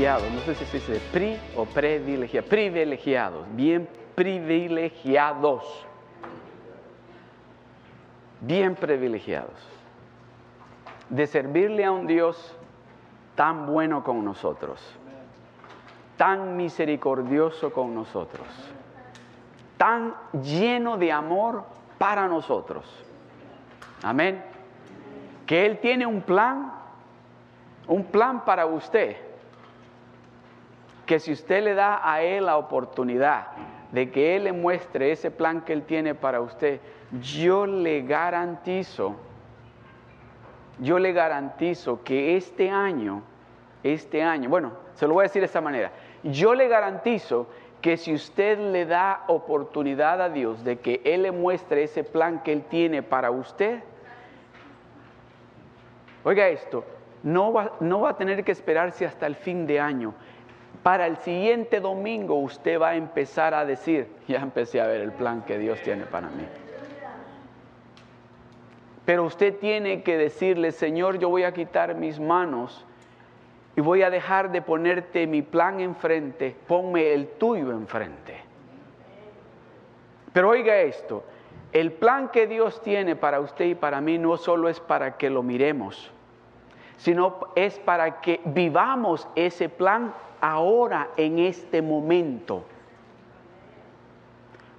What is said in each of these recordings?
No sé si se dice pri o privilegiados. Privilegiados, bien privilegiados. Bien privilegiados. De servirle a un Dios tan bueno con nosotros, tan misericordioso con nosotros, tan lleno de amor para nosotros. Amén. Que Él tiene un plan un plan para usted, que si usted le da a Él la oportunidad de que Él le muestre ese plan que Él tiene para usted, yo le garantizo, yo le garantizo que este año, este año, bueno, se lo voy a decir de esta manera, yo le garantizo que si usted le da oportunidad a Dios de que Él le muestre ese plan que Él tiene para usted, oiga esto, no va, no va a tener que esperarse hasta el fin de año. Para el siguiente domingo usted va a empezar a decir, ya empecé a ver el plan que Dios tiene para mí. Pero usted tiene que decirle, Señor, yo voy a quitar mis manos y voy a dejar de ponerte mi plan enfrente, ponme el tuyo enfrente. Pero oiga esto, el plan que Dios tiene para usted y para mí no solo es para que lo miremos, sino es para que vivamos ese plan ahora, en este momento.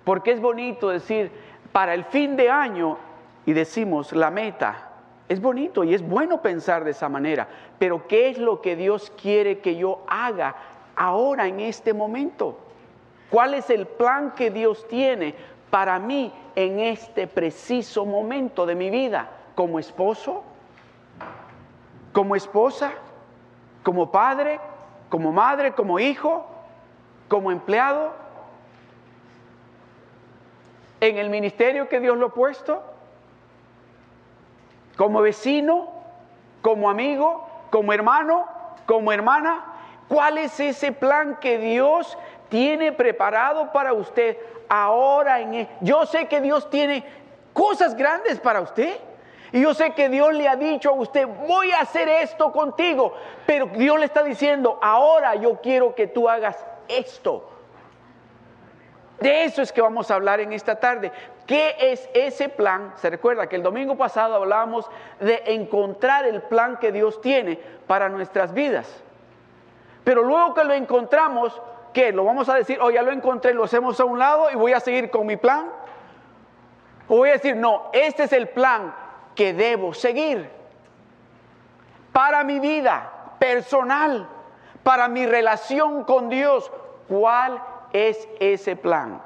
Porque es bonito decir, para el fin de año, y decimos la meta, es bonito y es bueno pensar de esa manera, pero ¿qué es lo que Dios quiere que yo haga ahora, en este momento? ¿Cuál es el plan que Dios tiene para mí en este preciso momento de mi vida? Como esposo, como esposa, como padre, como madre, como hijo, como empleado, en el ministerio que Dios lo ha puesto, como vecino, como amigo, como hermano, como hermana. ¿Cuál es ese plan que Dios tiene preparado para usted ahora? En e-? Yo sé que Dios tiene cosas grandes para usted. Y yo sé que Dios le ha dicho a usted, voy a hacer esto contigo, pero Dios le está diciendo, ahora yo quiero que tú hagas esto. De eso es que vamos a hablar en esta tarde. ¿Qué es ese plan? Se recuerda que el domingo pasado hablábamos de encontrar el plan que Dios tiene para nuestras vidas. Pero luego que lo encontramos, ¿qué? Lo vamos a decir, oh, ya lo encontré, lo hacemos a un lado y voy a seguir con mi plan. O voy a decir, no, este es el plan que debo seguir para mi vida personal, para mi relación con Dios. ¿Cuál es ese plan?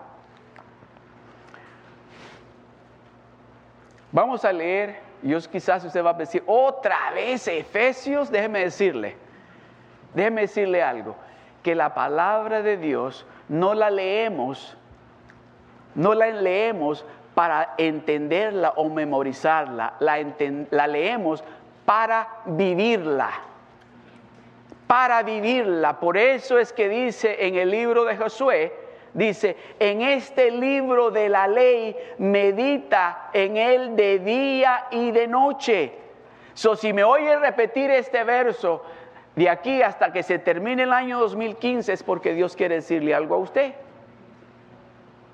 Vamos a leer, y quizás usted va a decir, otra vez Efesios, déjeme decirle, déjeme decirle algo, que la palabra de Dios no la leemos, no la leemos para entenderla o memorizarla, la, leemos para vivirla. Para vivirla. Por eso es que dice en el libro de Josué, dice, en este libro de la ley medita en él de día y de noche. So, si me oye repetir este verso de aquí hasta que se termine el año 2015 es porque Dios quiere decirle algo a usted.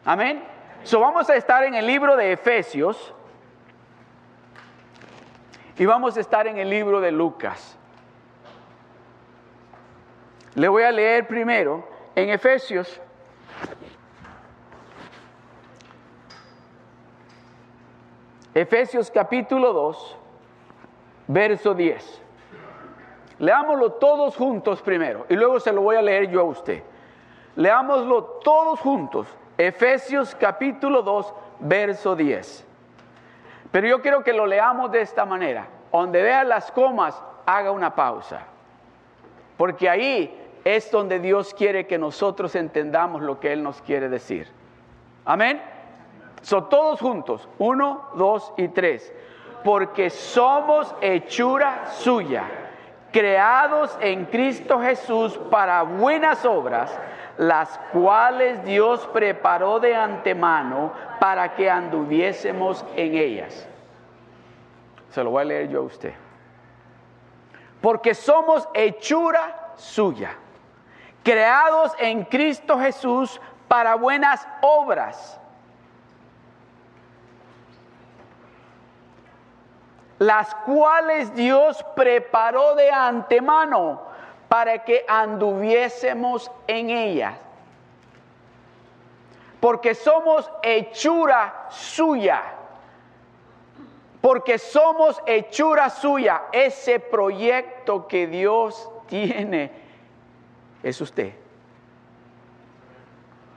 Amén. So vamos a estar en el libro de Efesios y vamos a estar en el libro de Lucas. Le voy a leer primero en Efesios. Efesios capítulo 2, verso 10. Leámoslo todos juntos primero y luego se lo voy a leer yo a usted. Leámoslo todos juntos Efesios capítulo 2, verso 10. Pero yo quiero que lo leamos de esta manera. Donde vea las comas, haga una pausa. Porque ahí es donde Dios quiere que nosotros entendamos lo que Él nos quiere decir. Amén. Son todos juntos. Uno, dos y tres. Porque somos hechura suya, creados en Cristo Jesús para buenas obras las cuales Dios preparó de antemano para que anduviésemos en ellas. Se lo voy a leer yo a usted. Porque somos hechura suya, creados en Cristo Jesús para buenas obras las cuales Dios preparó de antemano para que anduviésemos en ellas. Porque somos hechura suya. Porque somos hechura suya. Ese proyecto que Dios tiene es usted.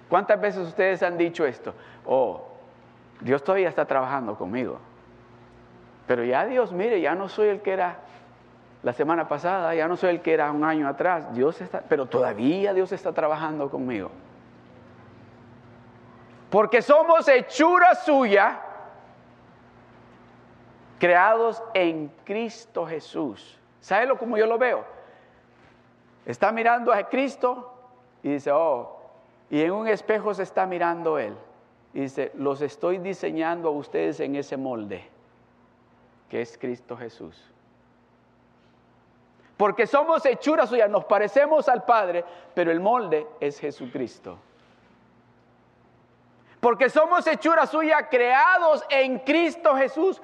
¿Cuántas veces ustedes han dicho esto? Oh, Dios todavía está trabajando conmigo. Pero ya Dios, mire, ya no soy el que era la semana pasada, ya no soy el que era un año atrás. Dios está, pero todavía Dios está trabajando conmigo. Porque somos hechura suya, creados en Cristo Jesús. ¿Sabe lo como yo lo veo? Está mirando a Cristo y dice, oh, y en un espejo se está mirando Él. Y dice, los estoy diseñando a ustedes en ese molde que es Cristo Jesús. Porque somos hechuras suyas, nos parecemos al Padre, pero el molde es Jesucristo. Porque somos hechuras suyas creados en Cristo Jesús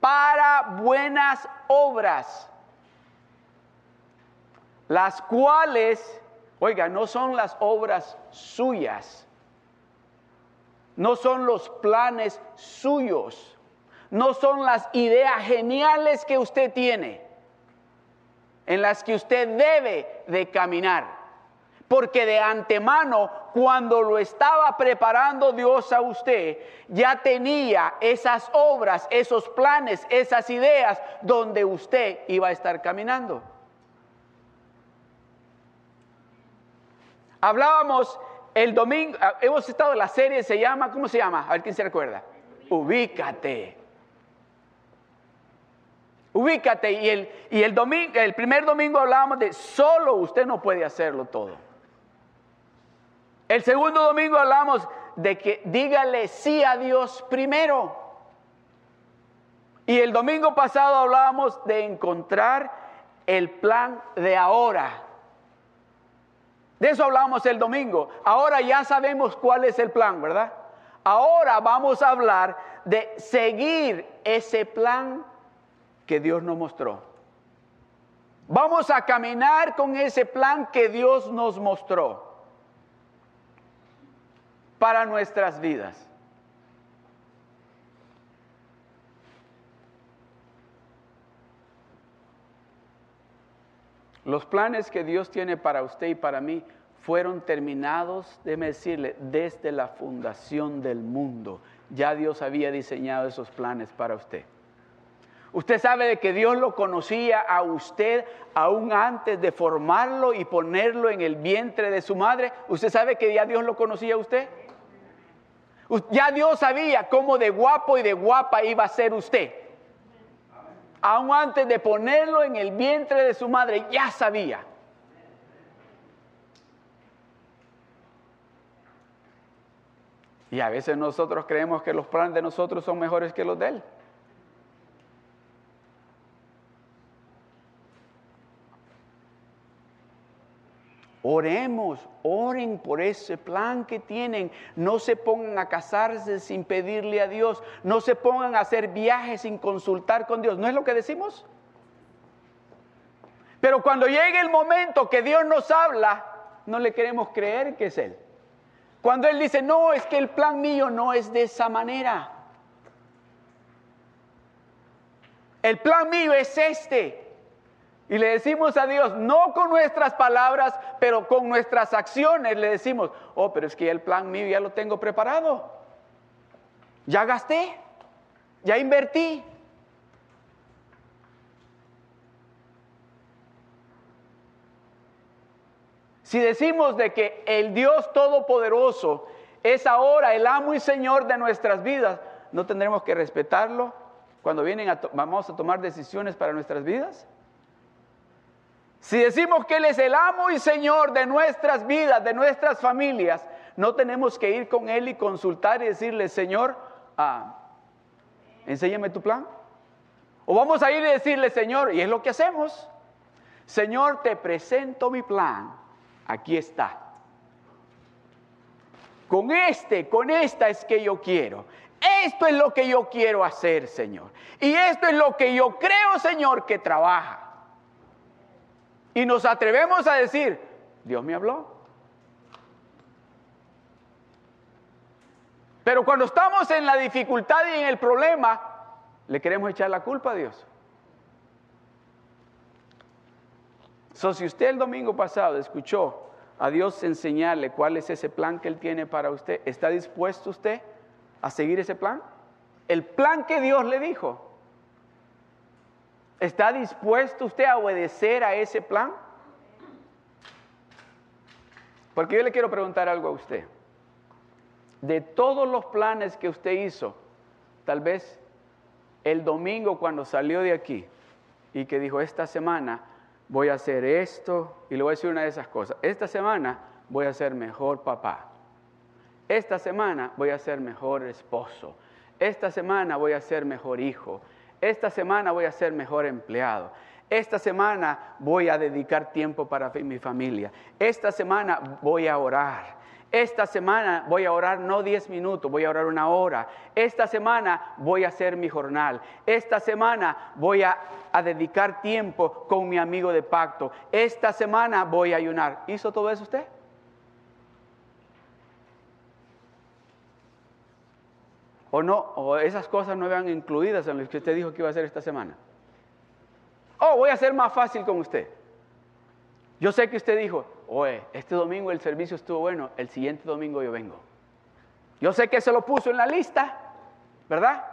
para buenas obras, las cuales, oiga, no son las obras suyas, no son los planes suyos no son las ideas geniales que usted tiene, en las que usted debe de caminar. Porque de antemano, cuando lo estaba preparando Dios a usted, ya tenía esas obras, esos planes, esas ideas donde usted iba a estar caminando. Hablábamos el domingo, hemos estado en la serie, se llama, ¿cómo se llama? A ver quién se recuerda. Ubícate. Ubícate y el, y el, domingo, el primer domingo hablábamos de solo usted no puede hacerlo todo. El segundo domingo hablamos de que dígale sí a Dios primero. Y el domingo pasado hablábamos de encontrar el plan de ahora. De eso hablábamos el domingo. Ahora ya sabemos cuál es el plan, ¿verdad? Ahora vamos a hablar de seguir ese plan que Dios nos mostró. Vamos a caminar con ese plan que Dios nos mostró para nuestras vidas. Los planes que Dios tiene para usted y para mí fueron terminados, déjeme decirle, desde la fundación del mundo. Ya Dios había diseñado esos planes para usted. Usted sabe de que Dios lo conocía a usted aún antes de formarlo y ponerlo en el vientre de su madre. ¿Usted sabe que ya Dios lo conocía a usted? Ya Dios sabía cómo de guapo y de guapa iba a ser usted. Aún antes de ponerlo en el vientre de su madre, ya sabía. Y a veces nosotros creemos que los planes de nosotros son mejores que los de Él. Oremos, oren por ese plan que tienen. No se pongan a casarse sin pedirle a Dios. No se pongan a hacer viajes sin consultar con Dios. ¿No es lo que decimos? Pero cuando llegue el momento que Dios nos habla, no le queremos creer que es Él. Cuando Él dice, no, es que el plan mío no es de esa manera. El plan mío es este. Y le decimos a Dios, no con nuestras palabras, pero con nuestras acciones, le decimos, oh, pero es que el plan mío ya lo tengo preparado. Ya gasté, ya invertí. Si decimos de que el Dios Todopoderoso es ahora el amo y Señor de nuestras vidas, ¿no tendremos que respetarlo cuando vienen a vamos a tomar decisiones para nuestras vidas? Si decimos que Él es el amo y Señor de nuestras vidas, de nuestras familias, no tenemos que ir con Él y consultar y decirle, Señor, ah, enséñame tu plan. O vamos a ir y decirle, Señor, y es lo que hacemos. Señor, te presento mi plan. Aquí está. Con este, con esta es que yo quiero. Esto es lo que yo quiero hacer, Señor. Y esto es lo que yo creo, Señor, que trabaja. Y nos atrevemos a decir, Dios me habló. Pero cuando estamos en la dificultad y en el problema, le queremos echar la culpa a Dios. So, si usted el domingo pasado escuchó a Dios enseñarle cuál es ese plan que Él tiene para usted, ¿está dispuesto usted a seguir ese plan? El plan que Dios le dijo. ¿Está dispuesto usted a obedecer a ese plan? Porque yo le quiero preguntar algo a usted. De todos los planes que usted hizo, tal vez el domingo cuando salió de aquí y que dijo, esta semana voy a hacer esto, y le voy a decir una de esas cosas, esta semana voy a ser mejor papá, esta semana voy a ser mejor esposo, esta semana voy a ser mejor hijo, esta semana voy a ser mejor empleado, esta semana voy a dedicar tiempo para mi familia. Esta semana voy a orar. Esta semana voy a orar no 10 minutos, voy a orar una hora. Esta semana voy a hacer mi jornal. Esta semana voy a, a, dedicar tiempo con mi amigo de pacto. Esta semana voy a ayunar. ¿Hizo todo eso usted? ¿O no? ¿O esas cosas no eran incluidas en lo que usted dijo que iba a hacer esta semana? Oh, voy a ser más fácil con usted. Yo sé que usted dijo, oye, este domingo el servicio estuvo bueno, el siguiente domingo yo vengo. Yo sé que se lo puso en la lista, ¿verdad?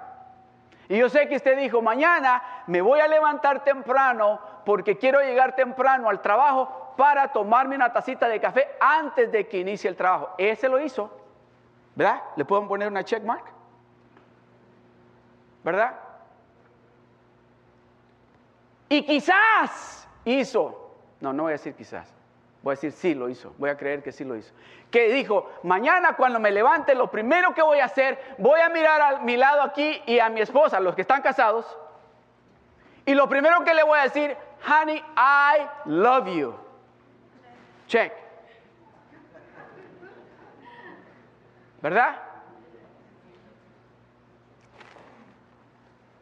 Y yo sé que usted dijo, mañana me voy a levantar temprano porque quiero llegar temprano al trabajo para tomarme una tacita de café antes de que inicie el trabajo. Ese lo hizo, ¿verdad? ¿Le pueden poner una check mark? ¿Verdad? Y quizás hizo, no, no voy a decir quizás, voy a decir sí lo hizo, voy a creer que sí lo hizo. Que dijo, mañana cuando me levante, lo primero que voy a hacer, voy a mirar a mi lado aquí y a mi esposa, los que están casados, y lo primero que le voy a decir, honey, I love you. Check. ¿Verdad?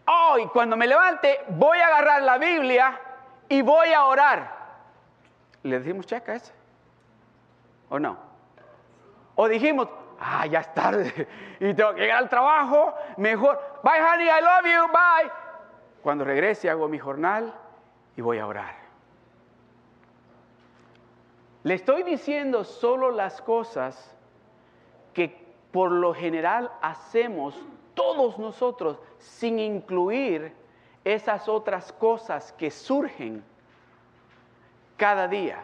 Hoy cuando me levante voy a agarrar la Biblia y voy a orar. ¿Le decimos checa ese? ¿O no? O dijimos, ah, ya es tarde y tengo que llegar al trabajo, mejor, bye honey, I love you, bye. Cuando regrese hago mi jornal y voy a orar. Le estoy diciendo solo las cosas que por lo general hacemos todos nosotros, sin incluir esas otras cosas que surgen cada día.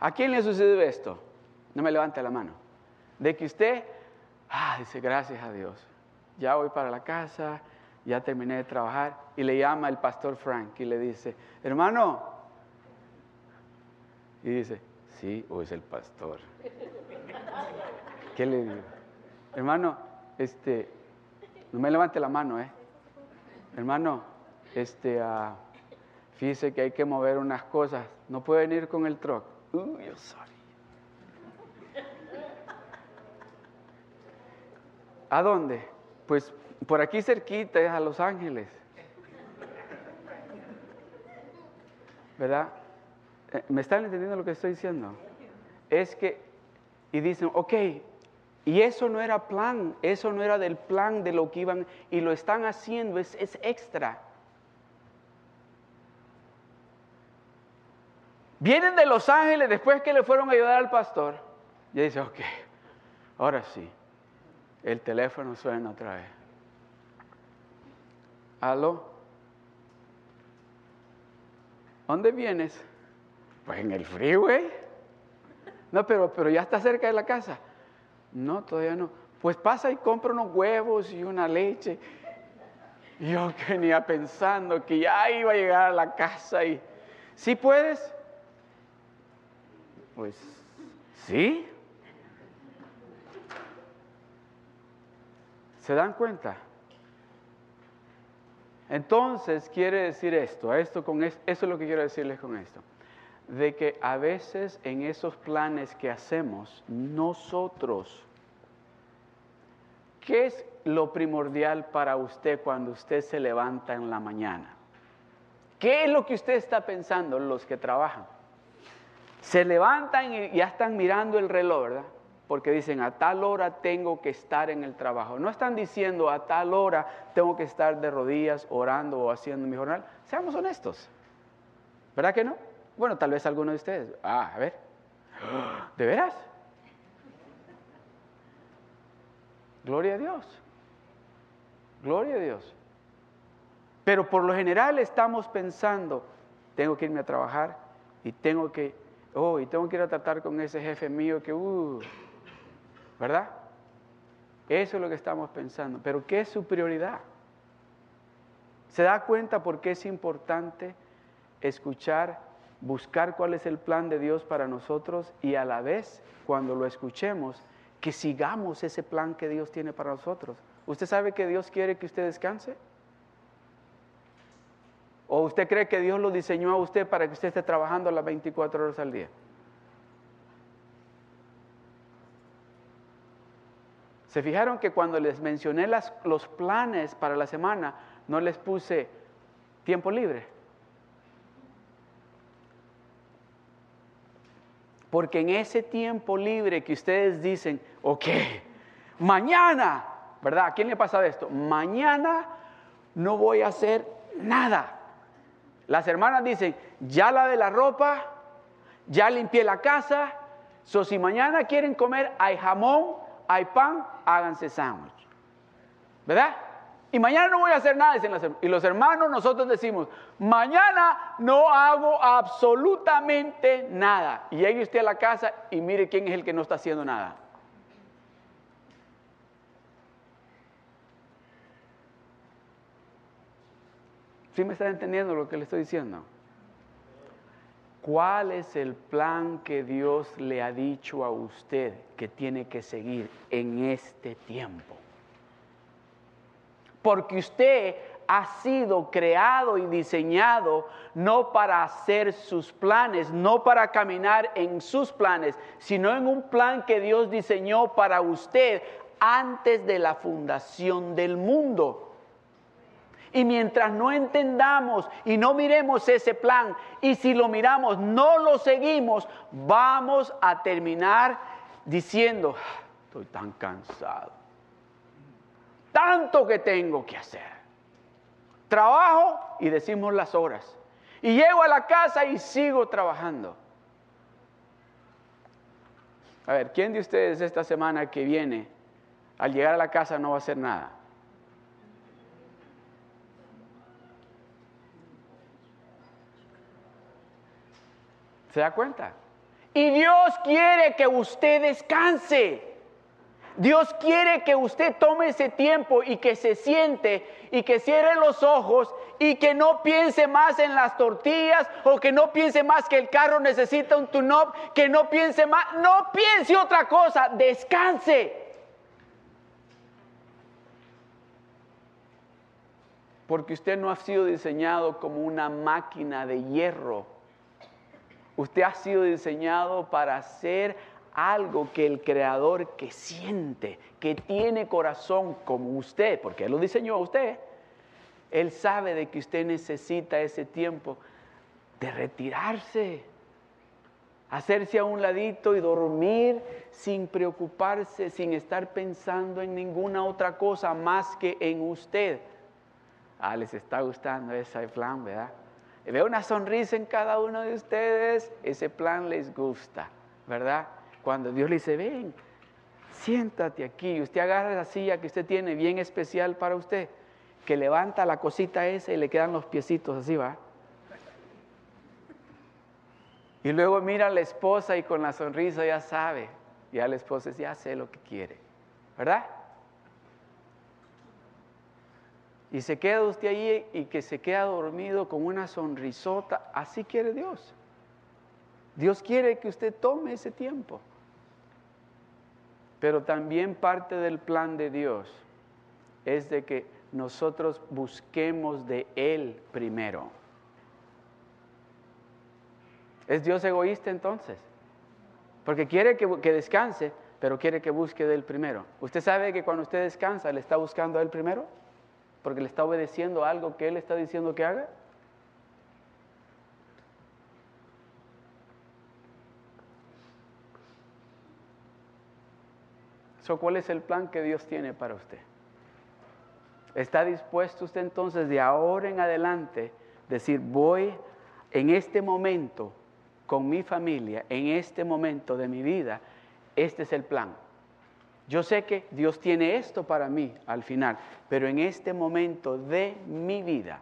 ¿A quién le sucede esto? No me levante la mano. De que usted, ah, dice, gracias a Dios, ya voy para la casa, ya terminé de trabajar, y le llama el pastor Frank y le dice, hermano, y dice, sí, o es el pastor. ¿Qué le digo? Hermano, este, no me levante la mano, ¿eh? Hermano, este, uh, fíjese que hay que mover unas cosas. No puede venir con el truck. Uy, yo sorry. ¿A dónde? Pues por aquí cerquita es a Los Ángeles. ¿Verdad? Eh, ¿Me están entendiendo lo que estoy diciendo? Es que, y dicen, ok, y eso no era plan, eso no era del plan de lo que iban y lo están haciendo, es, es extra. Vienen de Los Ángeles después que le fueron a ayudar al pastor. Y dice, ok, ahora sí, el teléfono suena otra vez. ¿Aló? ¿Dónde vienes? Pues en el freeway. No, pero, pero ya está cerca de la casa. No, todavía no. Pues pasa y compra unos huevos y una leche. Yo venía pensando que ya iba a llegar a la casa y... ¿Sí puedes? Pues sí. ¿Se dan cuenta? Entonces quiere decir esto, esto con eso es lo que quiero decirles con esto, de que a veces en esos planes que hacemos nosotros, ¿qué es lo primordial para usted cuando usted se levanta en la mañana? ¿Qué es lo que usted está pensando los que trabajan? Se levantan y ya están mirando el reloj, ¿verdad? Porque dicen, a tal hora tengo que estar en el trabajo. No están diciendo, a tal hora tengo que estar de rodillas orando o haciendo mi jornal. Seamos honestos. ¿Verdad que no? Bueno, tal vez alguno de ustedes. Ah, a ver. ¿De veras? Gloria a Dios. Gloria a Dios. Pero por lo general estamos pensando, tengo que irme a trabajar y tengo que, oh, y tengo que ir a tratar con ese jefe mío que, uh, ¿verdad? Eso es lo que estamos pensando. Pero ¿qué es su prioridad? ¿Se da cuenta por qué es importante escuchar, buscar cuál es el plan de Dios para nosotros y a la vez, cuando lo escuchemos, que sigamos ese plan que Dios tiene para nosotros? ¿Usted sabe que Dios quiere que usted descanse? ¿O usted cree que Dios lo diseñó a usted para que usted esté trabajando las 24 horas al día? ¿Se fijaron que cuando les mencioné los planes para la semana, no les puse tiempo libre? Porque en ese tiempo libre que ustedes dicen, ok, mañana, ¿verdad? ¿A quién le pasa esto? Mañana no voy a hacer nada. Las hermanas dicen, ya la de la ropa, ya limpié la casa, so si mañana quieren comer, hay jamón, hay pan, háganse sándwich. ¿Verdad? Y mañana no voy a hacer nada. Y los hermanos nosotros decimos, mañana no hago absolutamente nada. Y llegue usted a la casa y mire quién es el que no está haciendo nada. ¿Sí me está entendiendo lo que le estoy diciendo? ¿Cuál es el plan que Dios le ha dicho a usted que tiene que seguir en este tiempo? Porque usted ha sido creado y diseñado no para hacer sus planes, no para caminar en sus planes, sino en un plan que Dios diseñó para usted antes de la fundación del mundo. Y mientras no entendamos y no miremos ese plan, y si lo miramos, no lo seguimos, vamos a terminar diciendo, ah, estoy tan cansado, tanto que tengo que hacer. Trabajo y decimos las horas. Y llego a la casa y sigo trabajando. A ver, ¿quién de ustedes esta semana que viene, al llegar a la casa no va a hacer nada? ¿Se da cuenta? Y Dios quiere que usted descanse. Dios quiere que usted tome ese tiempo y que se siente y que cierre los ojos y que no piense más en las tortillas o que no piense más que el carro necesita un tune-up, que no piense más, no piense otra cosa, descanse. Porque usted no ha sido diseñado como una máquina de hierro Usted ha sido diseñado para hacer algo que el creador que siente, que tiene corazón como usted, porque Él lo diseñó a usted, Él sabe de que usted necesita ese tiempo de retirarse, hacerse a un ladito y dormir sin preocuparse, sin estar pensando en ninguna otra cosa más que en usted. Ah, les está gustando ese plan, ¿verdad? veo una sonrisa en cada uno de ustedes, ese plan les gusta, ¿verdad? Cuando Dios le dice, ven, siéntate aquí, usted agarra la silla que usted tiene bien especial para usted, que levanta la cosita esa y le quedan los piecitos así, ¿va? Y luego mira a la esposa y con la sonrisa ya sabe, ya la esposa ya sé lo que quiere, ¿verdad? y se queda usted ahí y que se queda dormido con una sonrisota, así quiere Dios. Dios quiere que usted tome ese tiempo. Pero también parte del plan de Dios es de que nosotros busquemos de Él primero. ¿Es Dios egoísta entonces? Porque quiere que, descanse, pero quiere que busque de Él primero. ¿Usted sabe que cuando usted descansa, le está buscando a Él primero? Porque le está obedeciendo algo que Él está diciendo que haga. ¿Cuál es el plan que Dios tiene para usted? ¿Está dispuesto usted entonces de ahora en adelante decir, voy en este momento con mi familia, en este momento de mi vida, este es el plan? Yo sé que Dios tiene esto para mí al final, pero en este momento de mi vida,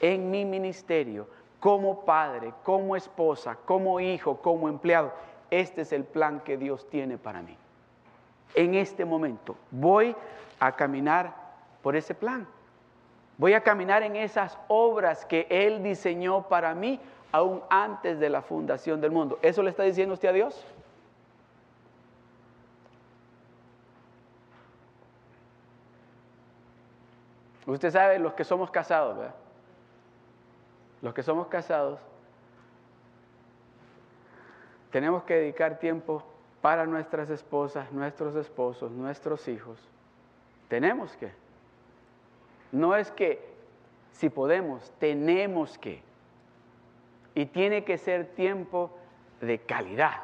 en mi ministerio, como padre, como esposa, como hijo, como empleado, este es el plan que Dios tiene para mí en este momento. Voy a caminar por ese plan. Voy a caminar en esas obras que Él diseñó para mí aún antes de la fundación del mundo. ¿Eso le está diciendo usted a Dios? Usted sabe, los que somos casados, ¿verdad? Los que somos casados, tenemos que dedicar tiempo para nuestras esposas, nuestros esposos, nuestros hijos. Tenemos que. No es que si podemos, tenemos que. Y tiene que ser tiempo de calidad.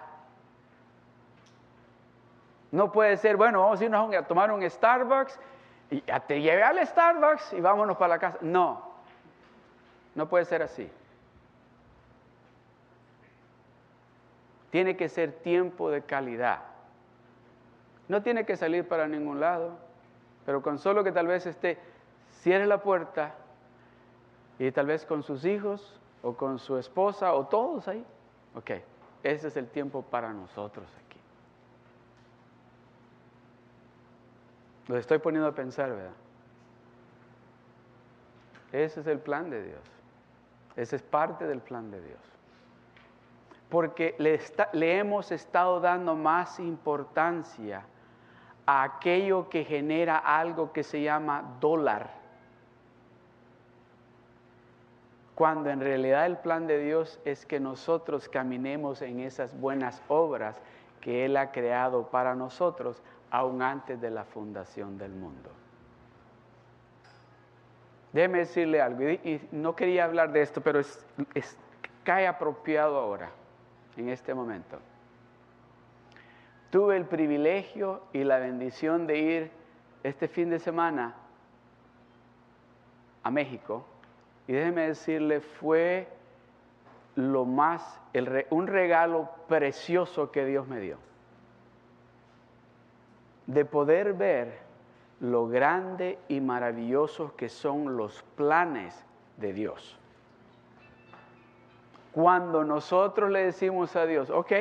No puede ser, bueno, vamos a irnos a tomar un Starbucks y te llevé al Starbucks y vámonos para la casa. No, no puede ser así. Tiene que ser tiempo de calidad. No tiene que salir para ningún lado, pero con solo que tal vez esté, cierre la puerta y tal vez con sus hijos o con su esposa o todos ahí. Ok, ese es el tiempo para nosotros aquí. Lo estoy poniendo a pensar, ¿verdad? Ese es el plan de Dios. Ese es parte del plan de Dios porque le, hemos estado dando más importancia a aquello que genera algo que se llama dólar. Cuando en realidad el plan de Dios es que nosotros caminemos en esas buenas obras que Él ha creado para nosotros aún antes de la fundación del mundo. Déjeme decirle algo, y, no quería hablar de esto, pero cae apropiado ahora en este momento. Tuve el privilegio y la bendición de ir este fin de semana a México y déjeme decirle, fue lo más, un regalo precioso que Dios me dio. De poder ver lo grande y maravilloso que son los planes de Dios. Cuando nosotros le decimos a Dios, ok,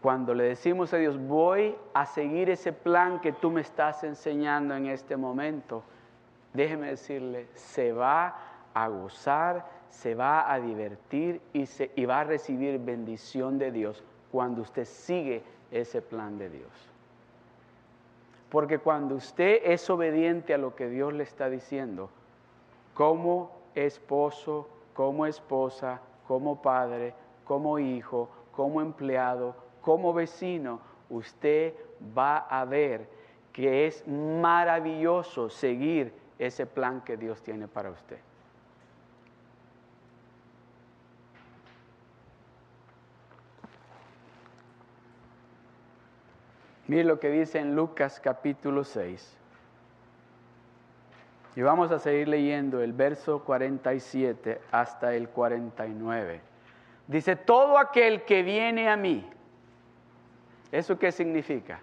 cuando le decimos a Dios, voy a seguir ese plan que tú me estás enseñando en este momento, déjeme decirle, se va a gozar, se va a divertir y, se, y va a recibir bendición de Dios cuando usted sigue ese plan de Dios. Porque cuando usted es obediente a lo que Dios le está diciendo, ¿cómo esposo, como esposa, como padre, como hijo, como empleado, como vecino, usted va a ver que es maravilloso seguir ese plan que Dios tiene para usted. Mire lo que dice en Lucas capítulo 6. Y vamos a seguir leyendo el verso 47 hasta el 49. Dice, todo aquel que viene a mí, ¿eso qué significa?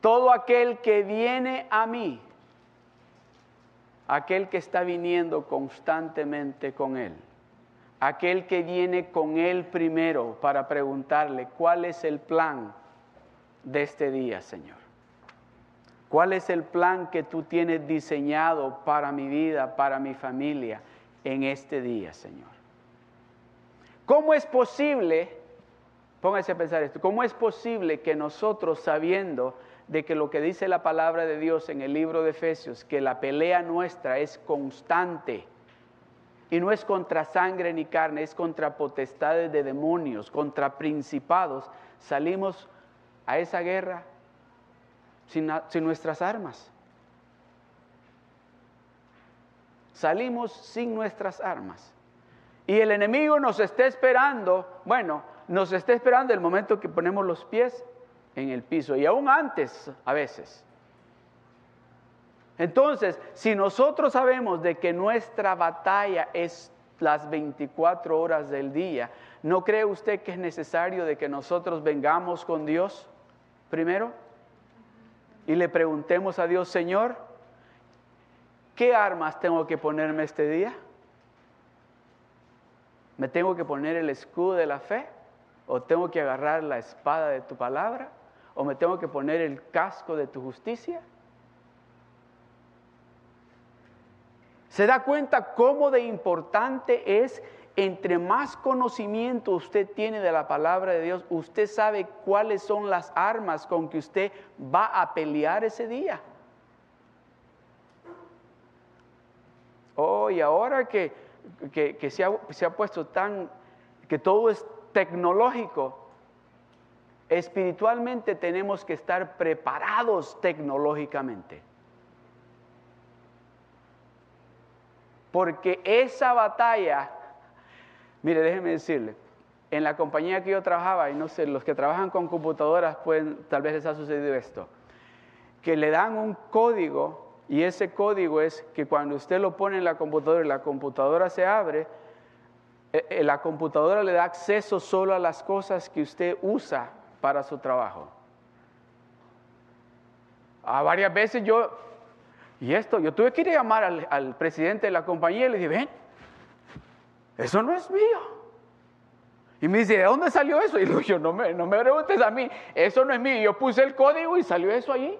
Todo aquel que viene a mí, aquel que está viniendo constantemente con Él, aquel que viene con Él primero para preguntarle cuál es el plan de este día, Señor. ¿Cuál es el plan que tú tienes diseñado para mi vida, para mi familia en este día, Señor? ¿Cómo es posible, póngase a pensar esto, cómo es posible que nosotros sabiendo de que lo que dice la palabra de Dios en el libro de Efesios, que la pelea nuestra es constante y no es contra sangre ni carne, es contra potestades de demonios, contra principados, salimos a esa guerra sin, nuestras armas. Salimos sin nuestras armas. Y el enemigo nos está esperando, bueno, nos está esperando el momento que ponemos los pies en el piso y aún antes a veces. Entonces, si nosotros sabemos de que nuestra batalla es las 24 horas del día, ¿no cree usted que es necesario de que nosotros vengamos con Dios primero? Y le preguntemos a Dios, Señor, ¿qué armas tengo que ponerme este día? ¿Me tengo que poner el escudo de la fe? ¿O tengo que agarrar la espada de tu palabra? ¿O me tengo que poner el casco de tu justicia? ¿Se da cuenta cómo de importante es, entre más conocimiento usted tiene de la palabra de Dios, usted sabe cuáles son las armas con que usted va a pelear ese día? Oh, y ahora que, se, ha, se ha puesto tan, que todo es tecnológico, espiritualmente tenemos que estar preparados tecnológicamente. Porque esa batalla, mire, déjeme decirle, en la compañía que yo trabajaba, y no sé, los que trabajan con computadoras pueden, tal vez les ha sucedido esto, que le dan un código y ese código es que cuando usted lo pone en la computadora y la computadora se abre, eh, eh, la computadora le da acceso solo a las cosas que usted usa para su trabajo. A varias veces yo y esto, yo tuve que ir a llamar al, presidente de la compañía y le dije, ven, eso no es mío. Y me dice, ¿de dónde salió eso? Y le yo, no me, no me preguntes a mí, eso no es mío. yo puse el código y salió eso allí.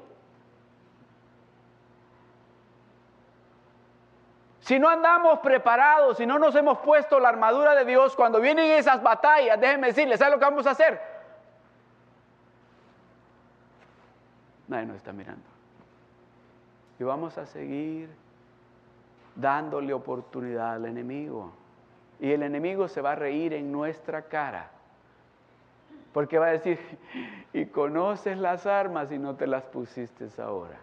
Si no andamos preparados, si no nos hemos puesto la armadura de Dios, cuando vienen esas batallas, déjenme decirles, ¿sabe lo que vamos a hacer? Nadie nos está mirando. Y vamos a seguir dándole oportunidad al enemigo. Y el enemigo se va a reír en nuestra cara. Porque va a decir, y conoces las armas y no te las pusiste ahora.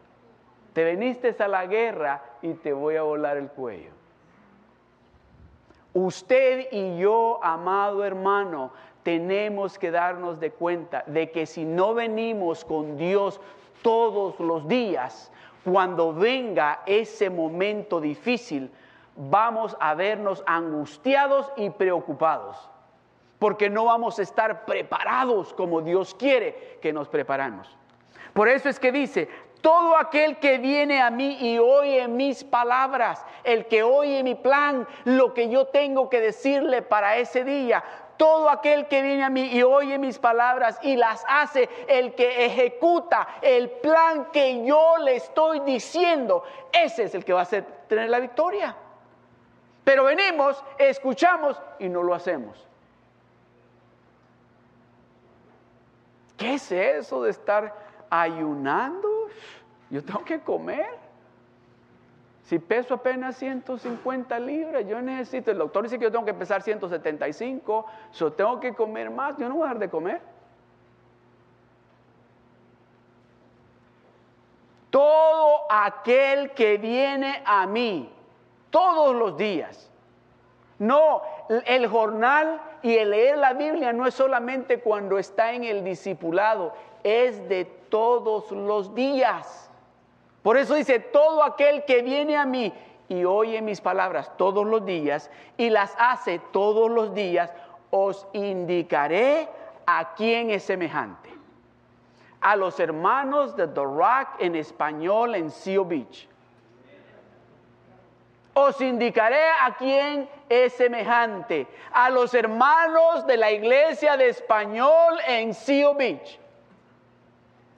Te viniste a la guerra y te voy a volar el cuello. Usted y yo, amado hermano, tenemos que darnos de cuenta de que si no venimos con Dios todos los días, cuando venga ese momento difícil, vamos a vernos angustiados y preocupados, porque no vamos a estar preparados como Dios quiere que nos preparamos. Por eso es que dice, todo aquel que viene a mí y oye mis palabras, el que oye mi plan, lo que yo tengo que decirle para ese día, todo aquel que viene a mí y oye mis palabras y las hace, el que ejecuta el plan que yo le estoy diciendo, ese es el que va a tener la victoria. Pero venimos, escuchamos y no lo hacemos. ¿Qué es eso de estar ayunando? Yo tengo que comer. Si peso apenas 150 libras, yo necesito, el doctor dice que yo tengo que pesar 175, yo tengo que comer más, yo no voy a dejar de comer. Todo aquel que viene a mí todos los días. No, el jornal y el leer la Biblia no es solamente cuando está en el discipulado, es de todos los días. Por eso dice, todo aquel que viene a mí y oye mis palabras todos los días y las hace todos los días, os indicaré a quién es semejante. A los hermanos de The Rock en español en Seal Beach. Os indicaré a quién es semejante. A los hermanos de la iglesia de español en Seal Beach.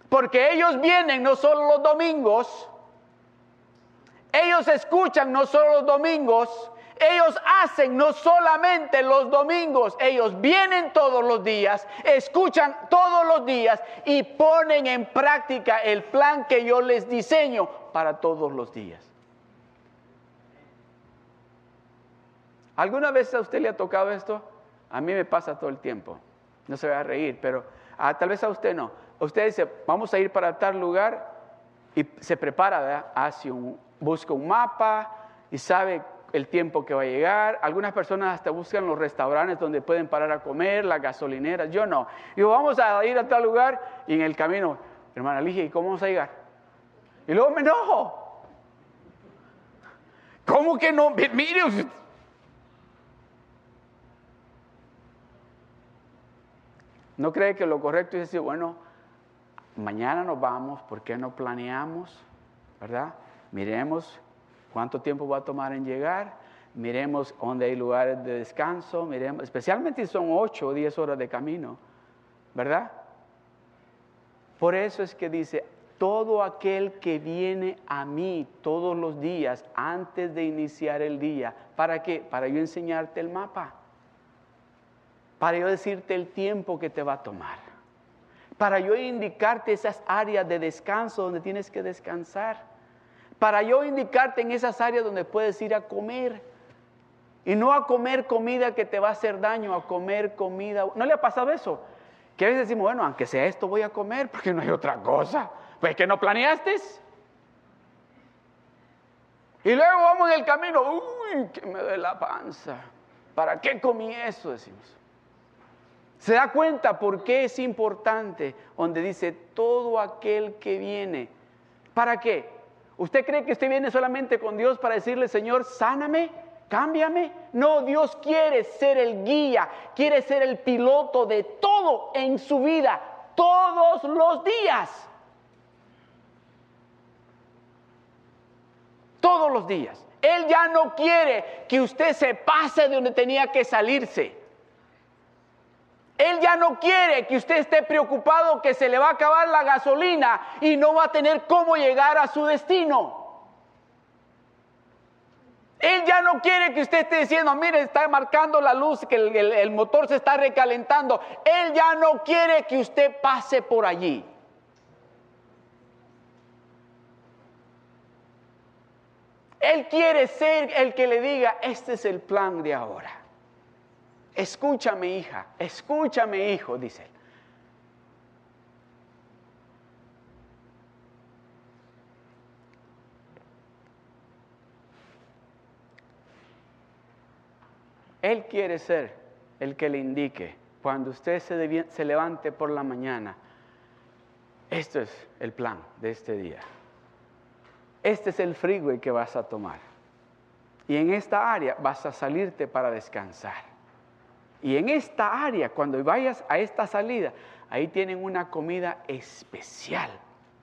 Porque ellos vienen no solo los domingos, ellos escuchan no solo los domingos, Ellos hacen no solamente los domingos, ellos vienen todos los días, escuchan todos los días y ponen en práctica el plan que yo les diseño para todos los días. ¿Alguna vez a usted le ha tocado esto? A mí me pasa todo el tiempo. No se va a reír, pero ah, tal vez a usted no. Usted dice, vamos a ir para tal lugar y se prepara, hace busca un mapa y sabe el tiempo que va a llegar. Algunas personas hasta buscan los restaurantes donde pueden parar a comer, las gasolineras. Yo no. Digo, vamos a ir a tal lugar y en el camino, hermana Ligia, ¿y cómo vamos a llegar? Y luego me enojo. ¿Cómo que no? Mire, ¿No cree que lo correcto es decir, bueno, mañana nos vamos, ¿por qué no planeamos? ¿Verdad? Miremos cuánto tiempo va a tomar en llegar, miremos dónde hay lugares de descanso, miremos, especialmente si son 8 o 10 horas de camino, ¿verdad? Por eso es que dice, todo aquel que viene a mí todos los días antes de iniciar el día, ¿para qué? Para yo enseñarte el mapa para yo decirte el tiempo que te va a tomar, para yo indicarte esas áreas de descanso donde tienes que descansar, para yo indicarte en esas áreas donde puedes ir a comer. Y no a comer comida que te va a hacer daño, a comer comida. ¿No le ha pasado eso? Que a veces decimos, bueno, aunque sea esto voy a comer porque no hay otra cosa. Pues que no planeaste. Y luego vamos en el camino, uy, que me duele la panza. ¿Para qué comí eso? Decimos. Se da cuenta por qué es importante, donde dice todo aquel que viene. ¿Para qué? ¿Usted cree que usted viene solamente con Dios para decirle, Señor, sáname, cámbiame? No, Dios quiere ser el guía, quiere ser el piloto de todo en su vida, todos los días. Todos los días. Él ya no quiere que usted se pase de donde tenía que salirse. Él ya no quiere que usted esté preocupado que se le va a acabar la gasolina y no va a tener cómo llegar a su destino. Él ya no quiere que usted esté diciendo, mire, está marcando la luz, que el, motor se está recalentando. Él ya no quiere que usted pase por allí. Él quiere ser el que le diga, este es el plan de ahora. Escúchame, hija, escúchame, hijo, dice él. Él quiere ser el que le indique cuando usted se, levante por la mañana. Esto es el plan de este día. Este es el freeway que vas a tomar. Y en esta área vas a salirte para descansar. Y en esta área, cuando vayas a esta salida, ahí tienen una comida especial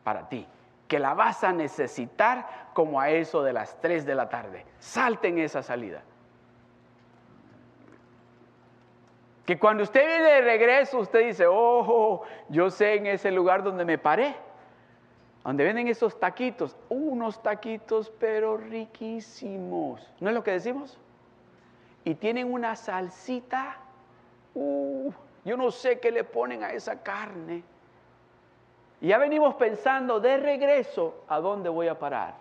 para ti, que la vas a necesitar como a eso de las 3 de la tarde. Salte en esa salida. Que cuando usted viene de regreso, usted dice, oh, yo sé en ese lugar donde me paré, donde venden esos taquitos, unos taquitos pero riquísimos. ¿No es lo que decimos? Y tienen una salsita Uh, yo no sé qué le ponen a esa carne. Y ya venimos pensando de regreso a dónde voy a parar.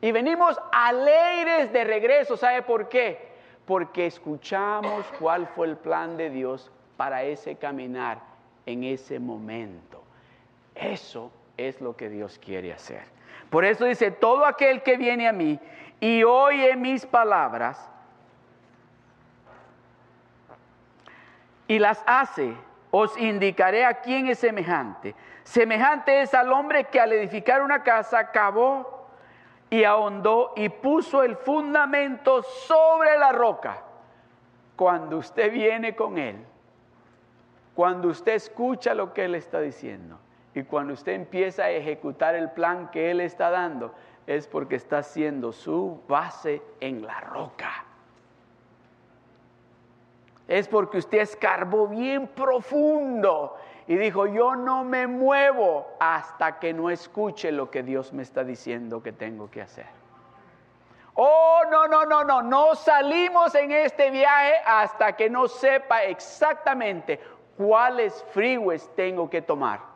Y venimos alegres de regreso. ¿Sabe por qué? Porque escuchamos cuál fue el plan de Dios para ese caminar en ese momento. Eso es lo que Dios quiere hacer. Por eso dice, todo aquel que viene a mí y oye mis palabras y las hace, os indicaré a quién es semejante. Semejante es al hombre que al edificar una casa cavó y ahondó y puso el fundamento sobre la roca. Cuando usted viene con él, cuando usted escucha lo que él está diciendo y cuando usted empieza a ejecutar el plan que él está dando, es porque está haciendo su base en la roca. Es porque usted escarbó bien profundo y dijo, yo no me muevo hasta que no escuche lo que Dios me está diciendo que tengo que hacer. Oh, no, no, no, no, no salimos en este viaje hasta que no sepa exactamente cuáles freeways tengo que tomar.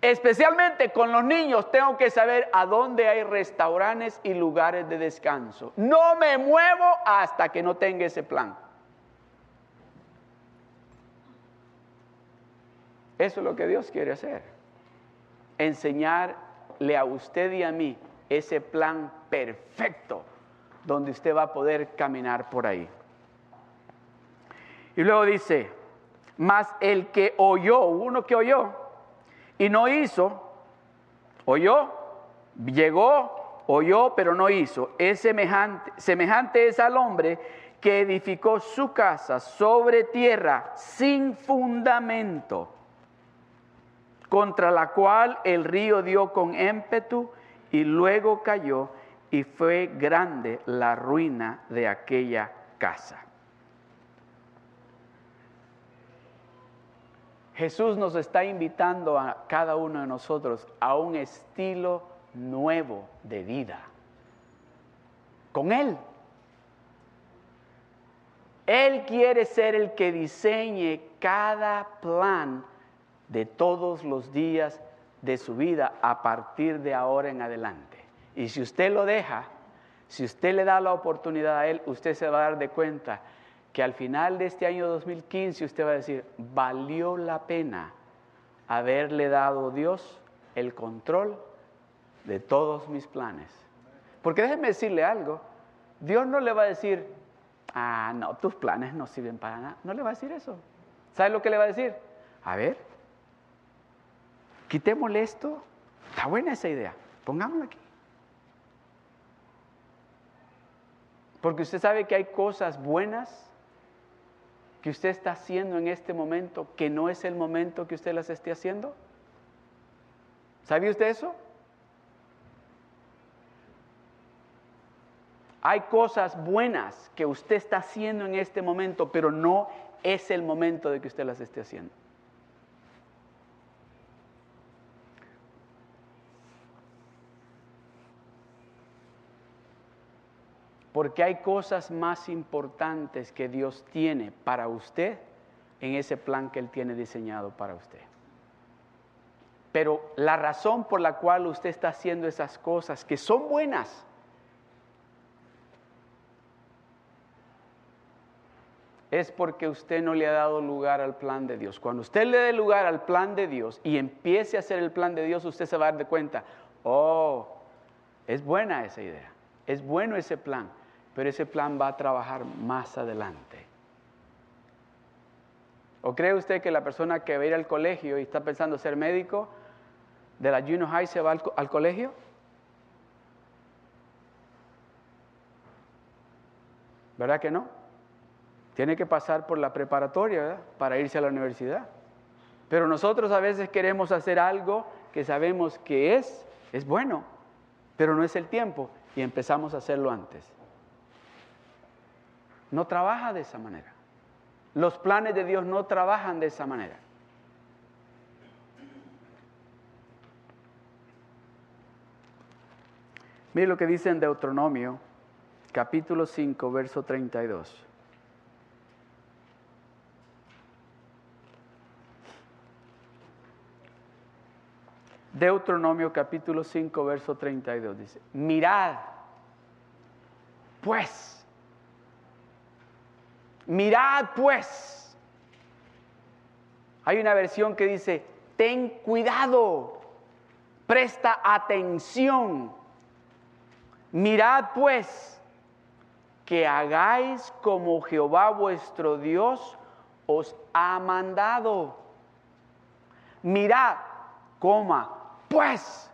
Especialmente con los niños tengo que saber a dónde hay restaurantes y lugares de descanso. No me muevo hasta que no tenga ese plan. Eso es lo que Dios quiere hacer. Enseñarle a usted y a mí ese plan perfecto donde usted va a poder caminar por ahí. Y luego dice, más el que oyó, uno que oyó y no hizo, oyó, llegó, oyó, pero no hizo. Es semejante, semejante es al hombre que edificó su casa sobre tierra sin fundamento, contra la cual el río dio con ímpetu y luego cayó y fue grande la ruina de aquella casa. Jesús nos está invitando a cada uno de nosotros a un estilo nuevo de vida. Con Él. Él quiere ser el que diseñe cada plan de todos los días de su vida a partir de ahora en adelante. Y si usted lo deja, si usted le da la oportunidad a Él, usted se va a dar de cuenta que al final de este año 2015 usted va a decir, valió la pena haberle dado a Dios el control de todos mis planes. Porque déjeme decirle algo, Dios no le va a decir, ah, no, tus planes no sirven para nada. No le va a decir eso. ¿Sabe lo que le va a decir? A ver, quitémosle esto. Está buena esa idea, pongámosla aquí. Porque usted sabe que hay cosas buenas que usted está haciendo en este momento que no es el momento que usted las esté haciendo. ¿Sabía usted eso? Hay cosas buenas que usted está haciendo en este momento, pero no es el momento de que usted las esté haciendo. Porque hay cosas más importantes que Dios tiene para usted en ese plan que Él tiene diseñado para usted. Pero la razón por la cual usted está haciendo esas cosas, que son buenas, es porque usted no le ha dado lugar al plan de Dios. Cuando usted le dé lugar al plan de Dios y empiece a hacer el plan de Dios, usted se va a dar de cuenta, oh, es buena esa idea, es bueno ese plan, pero ese plan va a trabajar más adelante. ¿O cree usted que la persona que va a ir al colegio y está pensando ser médico de la junior high se va al, colegio? ¿Verdad que no? Tiene que pasar por la preparatoria para irse a la universidad. Pero nosotros a veces queremos hacer algo que sabemos que es, es bueno, pero no es el tiempo y empezamos a hacerlo antes. No trabaja de esa manera. Los planes de Dios no trabajan de esa manera. Mire lo que dice en Deuteronomio, capítulo 5, verso 32. Deuteronomio capítulo 5, verso 32 dice, mirad, pues, Mirad pues. Hay una versión que dice, ten cuidado, presta atención. Mirad pues que hagáis como Jehová vuestro Dios os ha mandado. Mirad, coma, pues,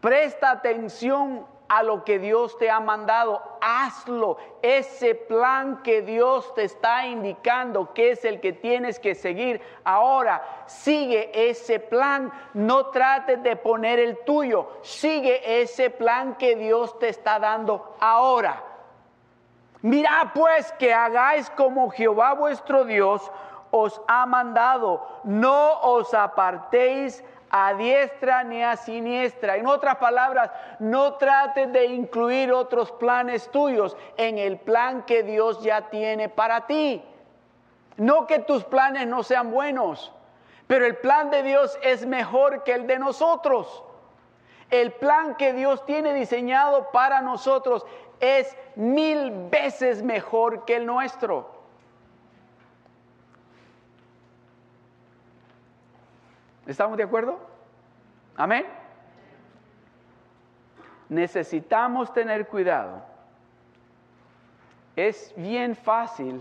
presta atención a lo que Dios te ha mandado, hazlo. Ese plan que Dios te está indicando que es el que tienes que seguir. Ahora, sigue ese plan. No trates de poner el tuyo. Sigue ese plan que Dios te está dando ahora. Mira pues que hagáis como Jehová vuestro Dios os ha mandado, no os apartéis a diestra ni a siniestra. En otras palabras, no trates de incluir otros planes tuyos en el plan que Dios ya tiene para ti. No que tus planes no sean buenos, pero el plan de Dios es mejor que el de nosotros. El plan que Dios tiene diseñado para nosotros es mil veces mejor que el nuestro. ¿Estamos de acuerdo? Amén. Necesitamos tener cuidado. Es bien fácil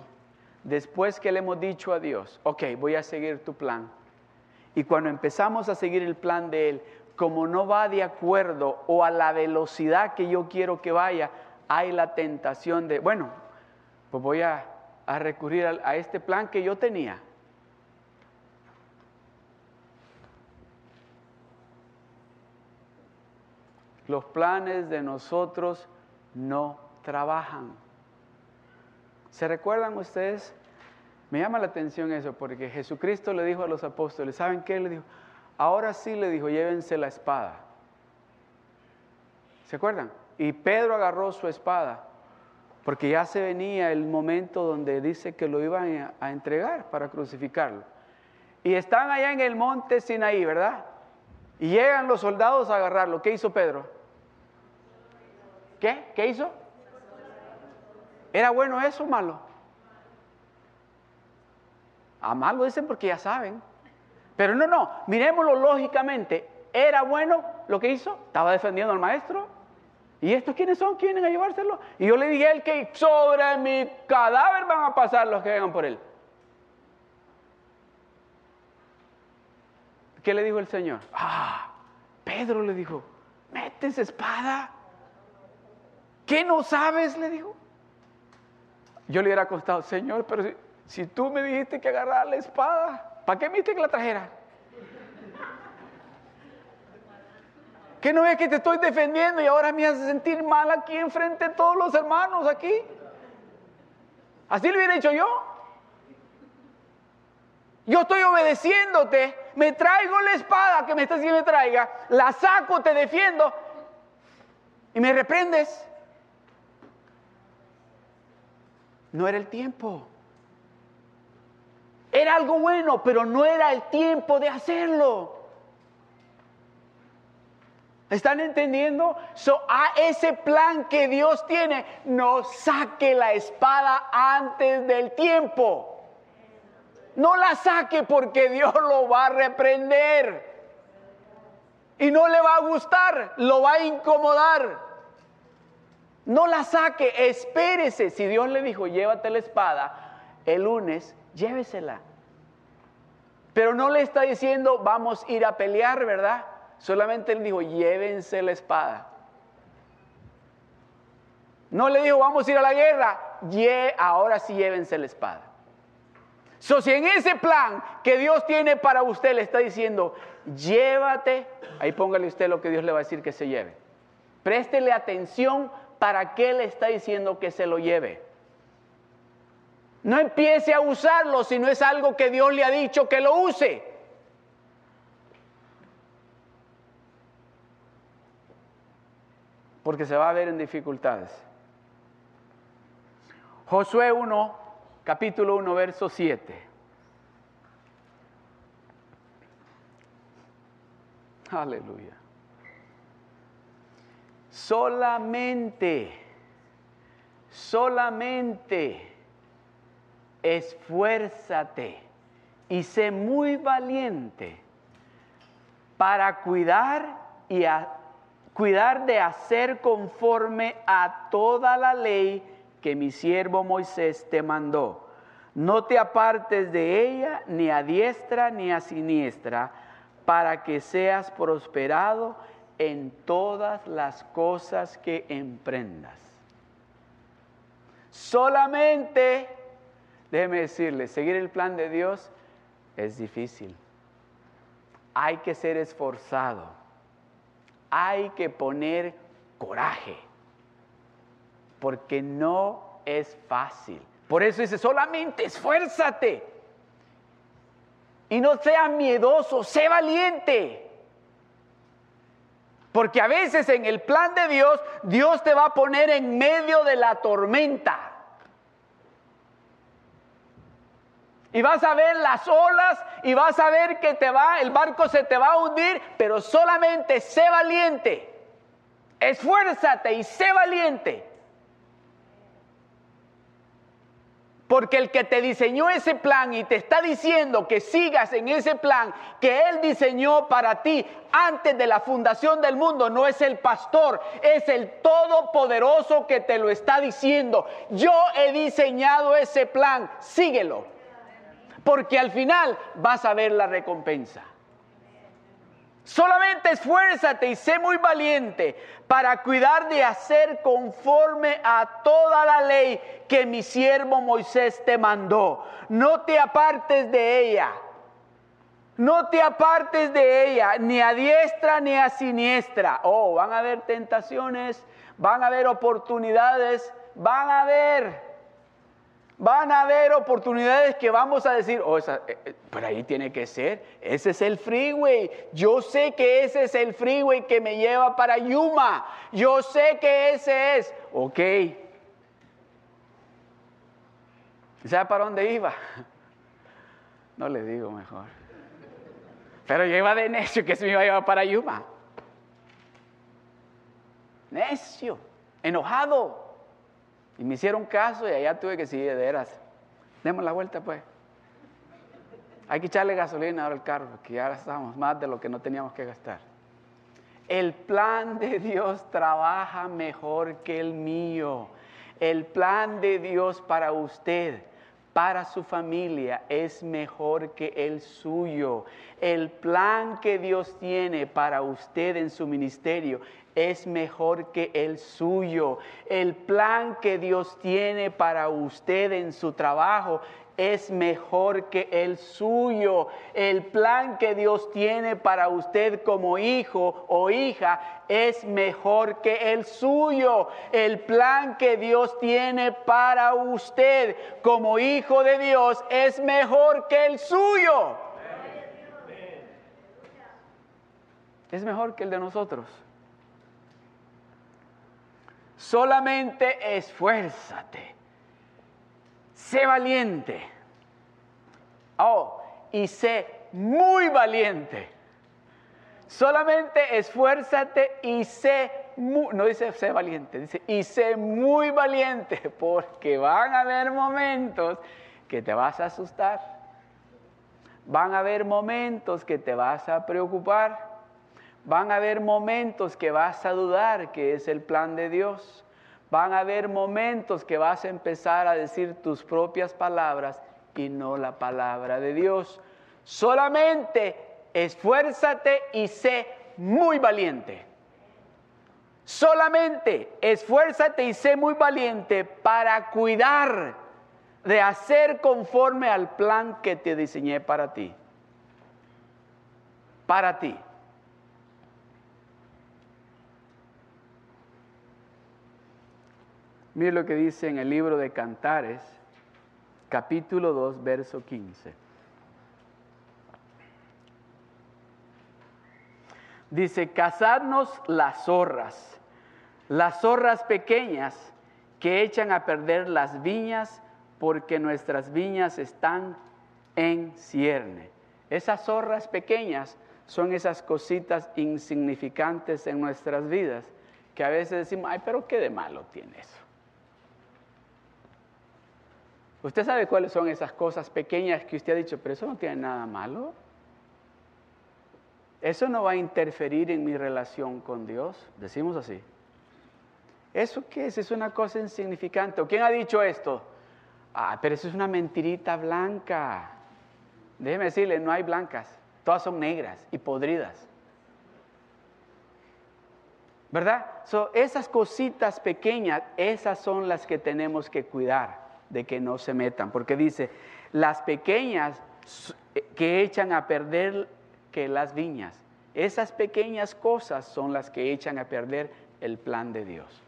después que le hemos dicho a Dios, ok, voy a seguir tu plan. Y cuando empezamos a seguir el plan de Él, como no va de acuerdo o a la velocidad que yo quiero que vaya, hay la tentación de, bueno, pues voy a, recurrir a este plan que yo tenía. Los planes de nosotros no trabajan. ¿Se recuerdan ustedes? Me llama la atención eso porque Jesucristo le dijo a los apóstoles, ¿saben qué? Le dijo, ahora sí le dijo, llévense la espada. ¿Se acuerdan? Y Pedro agarró su espada porque ya se venía el momento donde dice que lo iban a entregar para crucificarlo. Y están allá en el monte Sinaí, ¿verdad? Y llegan los soldados a agarrarlo. ¿Qué hizo Pedro? ¿Qué? ¿Qué hizo? ¿Era bueno eso o malo? A malo dicen porque ya saben. Pero no, no, miremoslo lógicamente. ¿Era bueno lo que hizo? Estaba defendiendo al maestro. ¿Y estos quiénes son? ¿Quieren a llevárselo? Y yo le dije a él que sobre mi cadáver van a pasar los que vengan por él. ¿Qué le dijo el Señor? Ah, Pedro le dijo, metes espada. ¿Qué no sabes? Le dijo. Yo le hubiera costado, Señor, pero si, tú me dijiste que agarrara la espada, ¿para qué me dijiste que la trajera? ¿Qué no ves que te estoy defendiendo y ahora me hace sentir mal aquí enfrente de todos los hermanos aquí? Así le hubiera dicho yo. Yo estoy obedeciéndote, me traigo la espada que me estás diciendo me traiga, la saco, te defiendo y me reprendes. No era el tiempo. Era algo bueno, pero no era el tiempo de hacerlo. ¿Están entendiendo? a ese plan que Dios tiene, no saque la espada antes del tiempo. No la saque porque Dios lo va a reprender. Y no le va a gustar, lo va a incomodar. No la saque, espérese. Si Dios le dijo, llévate la espada, el lunes, llévesela. Pero no le está diciendo, vamos a ir a pelear, ¿verdad? Solamente le dijo, llévense la espada. No le dijo, vamos a ir a la guerra, ahora sí llévense la espada. So, si en ese plan que Dios tiene para usted le está diciendo, llévate, ahí póngale usted lo que Dios le va a decir que se lleve. Préstele atención ¿para qué le está diciendo que se lo lleve? No empiece a usarlo si no es algo que Dios le ha dicho que lo use. Porque se va a ver en dificultades. Josué 1, capítulo 1, verso 7. Aleluya solamente, solamente esfuérzate y sé muy valiente para cuidar y cuidar de hacer conforme a toda la ley que mi siervo Moisés te mandó. No te apartes de ella ni a diestra ni a siniestra, para que seas prosperado en todas las cosas que emprendas. Solamente, déjeme decirle, seguir el plan de Dios es difícil. Hay que ser esforzado. Hay que poner coraje. Porque no es fácil. Por eso dice, solamente esfuérzate Y no seas miedoso, sé valiente. Porque a veces en el plan de Dios, Dios te va a poner en medio de la tormenta. Y vas a ver las olas y vas a ver que te va, el barco se te va a hundir, pero solamente sé valiente. Esfuérzate y sé valiente. Porque el que te diseñó ese plan y te está diciendo que sigas en ese plan que Él diseñó para ti antes de la fundación del mundo, no es el pastor, es el todopoderoso que te lo está diciendo. Yo he diseñado ese plan, síguelo. Porque al final vas a ver la recompensa. Solamente esfuérzate y sé muy valiente para cuidar de hacer conforme a toda la ley que mi siervo Moisés te mandó. No te apartes de ella. No te apartes de ella, ni a diestra ni a siniestra. Oh, van a haber tentaciones, van a haber oportunidades, van a haber Van a haber oportunidades que vamos a decir, oh, esa, eh, eh, ahí tiene que ser, ese es el freeway. Yo sé que ese es el freeway que me lleva para Yuma. Yo sé que ese es. Ok. ¿Sabe para dónde iba? No le digo mejor. Pero yo iba de necio que se me iba a llevar para Yuma. Necio, enojado. Y me hicieron caso y allá tuve que seguir de veras. Demos la vuelta pues. Hay que echarle gasolina ahora al carro, porque ya gastamos más de lo que no teníamos que gastar. El plan de Dios trabaja mejor que el mío. El plan de Dios para usted, para su familia, es mejor que el suyo. El plan que Dios tiene para usted en su ministerio es mejor que el suyo. El plan que Dios tiene para usted en su trabajo es mejor que el suyo. El plan que Dios tiene para usted como hijo o hija es mejor que el suyo. El plan que Dios tiene para usted como hijo de Dios es mejor que el suyo. Es mejor que el de nosotros. Solamente esfuérzate. Sé valiente. Oh, y sé muy valiente. Solamente esfuérzate y sé muy, no dice sé valiente, dice y sé muy valiente, porque van a haber momentos que te vas a asustar. Van a haber momentos que te vas a preocupar. Van a haber momentos que vas a dudar que es el plan de Dios. Van a haber momentos que vas a empezar a decir tus propias palabras y no la palabra de Dios. Solamente esfuérzate y sé muy valiente. Solamente esfuérzate y sé muy valiente para cuidar de hacer conforme al plan que te diseñé para ti. Para ti. Mire lo que dice en el libro de Cantares, capítulo 2, verso 15. Dice, cazadnos las zorras, las zorras pequeñas que echan a perder las viñas porque nuestras viñas están en cierne. Esas zorras pequeñas son esas cositas insignificantes en nuestras vidas que a veces decimos, ay, pero ¿qué de malo tiene eso? Usted sabe cuáles son esas cosas pequeñas que usted ha dicho, pero eso no tiene nada malo. Eso no va a interferir en mi relación con Dios. Decimos así. ¿Eso qué es? Es una cosa insignificante. quién ha dicho esto? Ah, pero eso es una mentirita blanca. Déjeme decirle, no hay blancas. Todas son negras y podridas. ¿Verdad? So, esas cositas pequeñas, esas son las que tenemos que cuidar de que no se metan, porque dice, las pequeñas eh, que echan a perder que las viñas, esas pequeñas cosas son las que echan a perder el plan de Dios.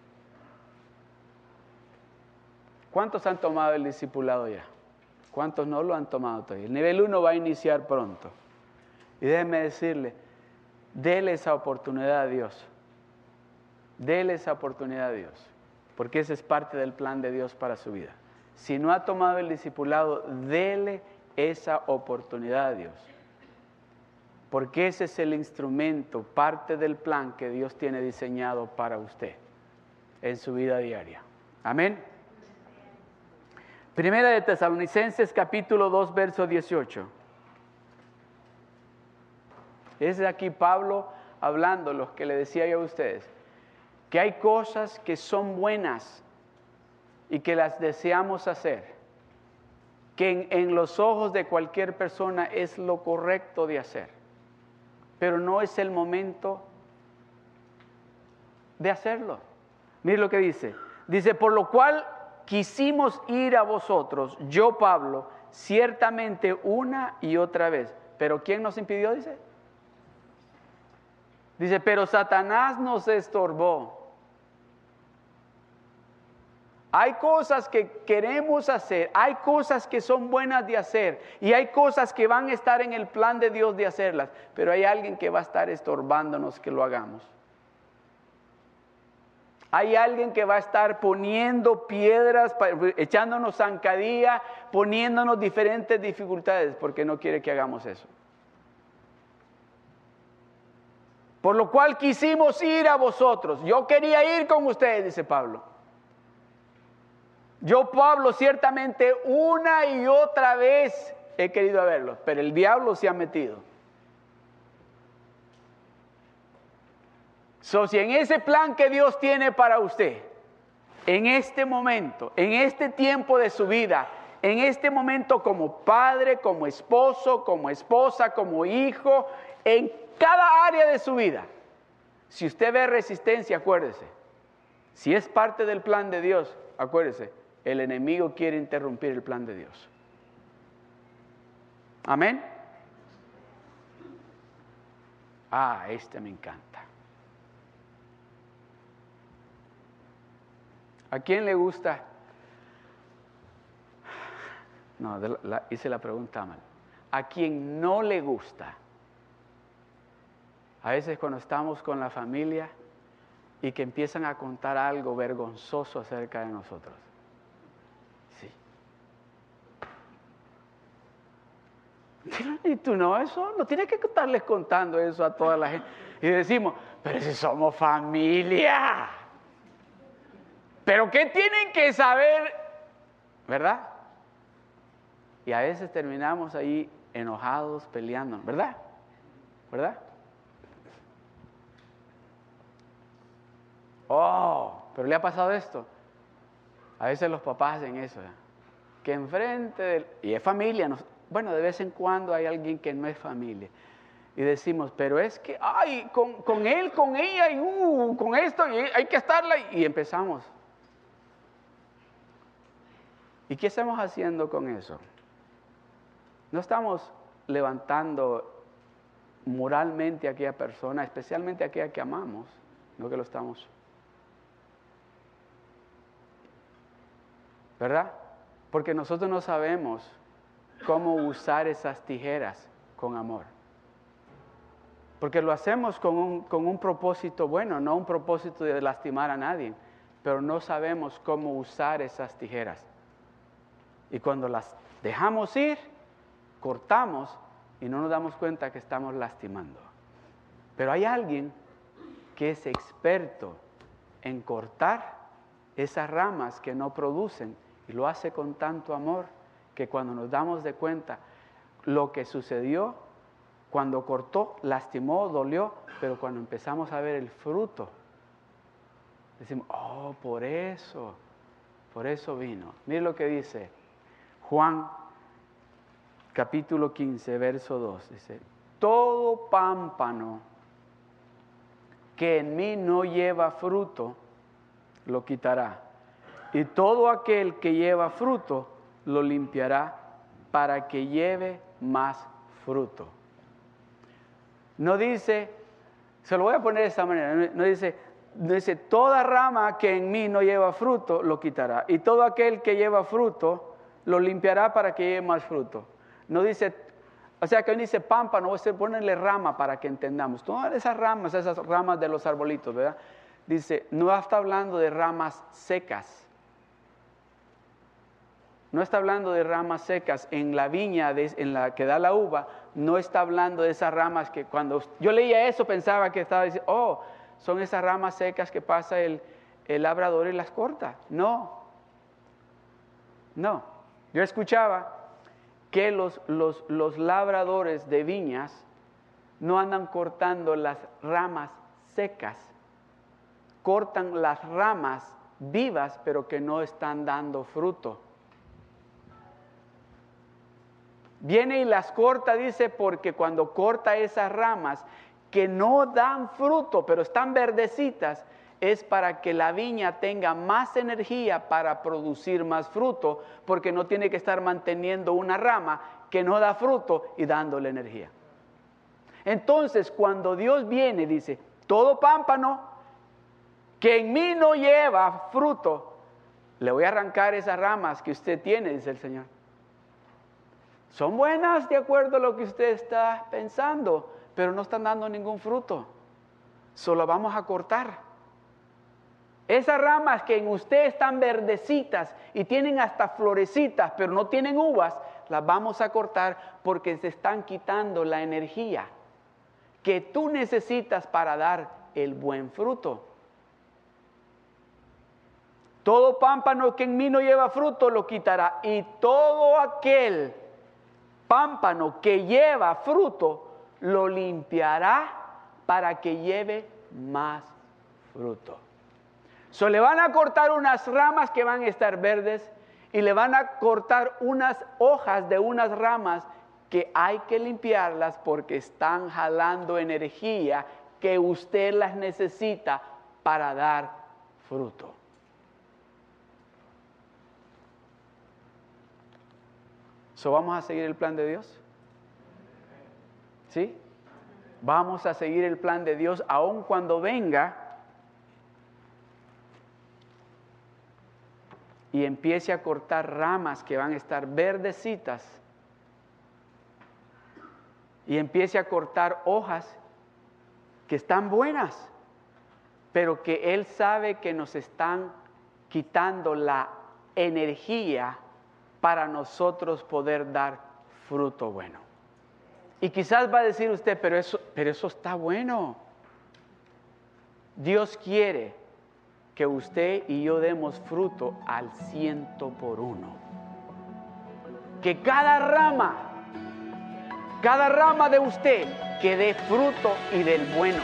¿Cuántos han tomado el discipulado ya? ¿Cuántos no lo han tomado todavía? El nivel 1 va a iniciar pronto. Y déjenme decirle, déle esa oportunidad a Dios. Dele esa oportunidad a Dios, porque ese es parte del plan de Dios para su vida. Si no ha tomado el discipulado, dele esa oportunidad a Dios, porque ese es el instrumento, parte del plan que Dios tiene diseñado para usted en su vida diaria. Amén. Primera de Tesalonicenses capítulo 2, verso 18. Es aquí Pablo hablando, los que le decía yo a ustedes que hay cosas que son buenas y que las deseamos hacer, que en, los ojos de cualquier persona es lo correcto de hacer, pero no es el momento de hacerlo. Mire lo que dice. Dice, por lo cual quisimos ir a vosotros, yo Pablo, ciertamente una y otra vez. Pero ¿quién nos impidió? Dice. Dice, pero Satanás nos estorbó hay cosas que queremos hacer, hay cosas que son buenas de hacer y hay cosas que van a estar en el plan de Dios de hacerlas, pero hay alguien que va a estar estorbándonos que lo hagamos. Hay alguien que va a estar poniendo piedras, echándonos zancadilla, poniéndonos diferentes dificultades porque no quiere que hagamos eso. Por lo cual quisimos ir a vosotros. Yo quería ir con ustedes, dice Pablo. Yo, Pablo, ciertamente una y otra vez he querido verlo, pero el diablo se ha metido. So, si en ese plan que Dios tiene para usted, en este momento, en este tiempo de su vida, en este momento como padre, como esposo, como esposa, como hijo, en cada área de su vida, si usted ve resistencia, acuérdese, si es parte del plan de Dios, acuérdese, el enemigo quiere interrumpir el plan de Dios. Amén. Ah, este me encanta. ¿A quién le gusta? No, hice la pregunta mal. ¿A quién no le gusta? A veces cuando estamos con la familia y que empiezan a contar algo vergonzoso acerca de nosotros. Y tú no, eso no tienes que estarles contando eso a toda la gente. Y decimos, pero si somos familia. Pero ¿qué tienen que saber? ¿Verdad? Y a veces terminamos ahí enojados, peleando, ¿verdad? ¿Verdad? Oh, pero le ha pasado esto. A veces los papás hacen eso, que enfrente del... Y es familia, bueno, de vez en cuando hay alguien que no es familia. Y decimos, pero es que, ay, con, él, con ella, y uh, con esto, y hay que estarla. Y empezamos. ¿Y qué estamos haciendo con eso? No estamos levantando moralmente a aquella persona, especialmente a aquella que amamos, no que lo estamos. ¿Verdad? Porque nosotros no sabemos cómo usar esas tijeras con amor. Porque lo hacemos con un, propósito bueno, no un propósito de lastimar a nadie, pero no sabemos cómo usar esas tijeras. Y cuando las dejamos ir, cortamos y no nos damos cuenta que estamos lastimando. Pero hay alguien que es experto en cortar esas ramas que no producen y lo hace con tanto amor que cuando nos damos de cuenta lo que sucedió, cuando cortó, lastimó, dolió, pero cuando empezamos a ver el fruto, decimos, oh, por eso, por eso vino. Mire lo que dice Juan capítulo 15, verso 2. Dice, todo pámpano que en mí no lleva fruto, lo quitará. Y todo aquel que lleva fruto, lo limpiará para que lleve más fruto. No dice, se lo voy a poner de esta manera, no dice, no dice, toda rama que en mí no lleva fruto, lo quitará. Y todo aquel que lleva fruto, lo limpiará para que lleve más fruto. No dice, o sea que hoy dice pámpano, se ponerle rama para que entendamos. Todas esas ramas, esas ramas de los arbolitos, ¿verdad? Dice, no está hablando de ramas secas. No está hablando de ramas secas. En la viña en la que da la uva, no está hablando de esas ramas que cuando yo leía eso pensaba que estaba diciendo, oh, son esas ramas secas que pasa el, el labrador y las corta. No, no. Yo escuchaba que los, los, los labradores de viñas no andan cortando las ramas secas, cortan las ramas vivas pero que no están dando fruto. Viene y las corta, dice, porque cuando corta esas ramas que no dan fruto, pero están verdecitas, es para que la viña tenga más energía para producir más fruto, porque no tiene que estar manteniendo una rama que no da fruto y dándole energía. Entonces, cuando Dios viene, dice, todo pámpano que en mí no lleva fruto, le voy a arrancar esas ramas que usted tiene, dice el Señor. Son buenas de acuerdo a lo que usted está pensando, pero no están dando ningún fruto. Solo vamos a cortar. Esas ramas que en usted están verdecitas y tienen hasta florecitas, pero no tienen uvas, las vamos a cortar porque se están quitando la energía que tú necesitas para dar el buen fruto. Todo pámpano que en mí no lleva fruto lo quitará y todo aquel pámpano que lleva fruto, lo limpiará para que lleve más fruto. So, le van a cortar unas ramas que van a estar verdes y le van a cortar unas hojas de unas ramas que hay que limpiarlas porque están jalando energía que usted las necesita para dar fruto. ¿Vamos a seguir el plan de Dios? ¿Sí? Vamos a seguir el plan de Dios aun cuando venga y empiece a cortar ramas que van a estar verdecitas y empiece a cortar hojas que están buenas, pero que Él sabe que nos están quitando la energía para nosotros poder dar fruto bueno. Y quizás va a decir usted, pero eso, pero eso está bueno. Dios quiere que usted y yo demos fruto al ciento por uno. Que cada rama, cada rama de usted que dé fruto y del bueno.